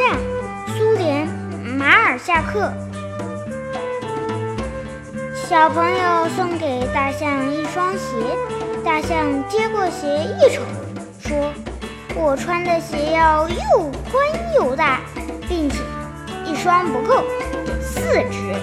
战，苏联马尔夏克。小朋友送给大象一双鞋，大象接过鞋一瞅，说：“我穿的鞋要又宽又大，并且一双不够，得四只。”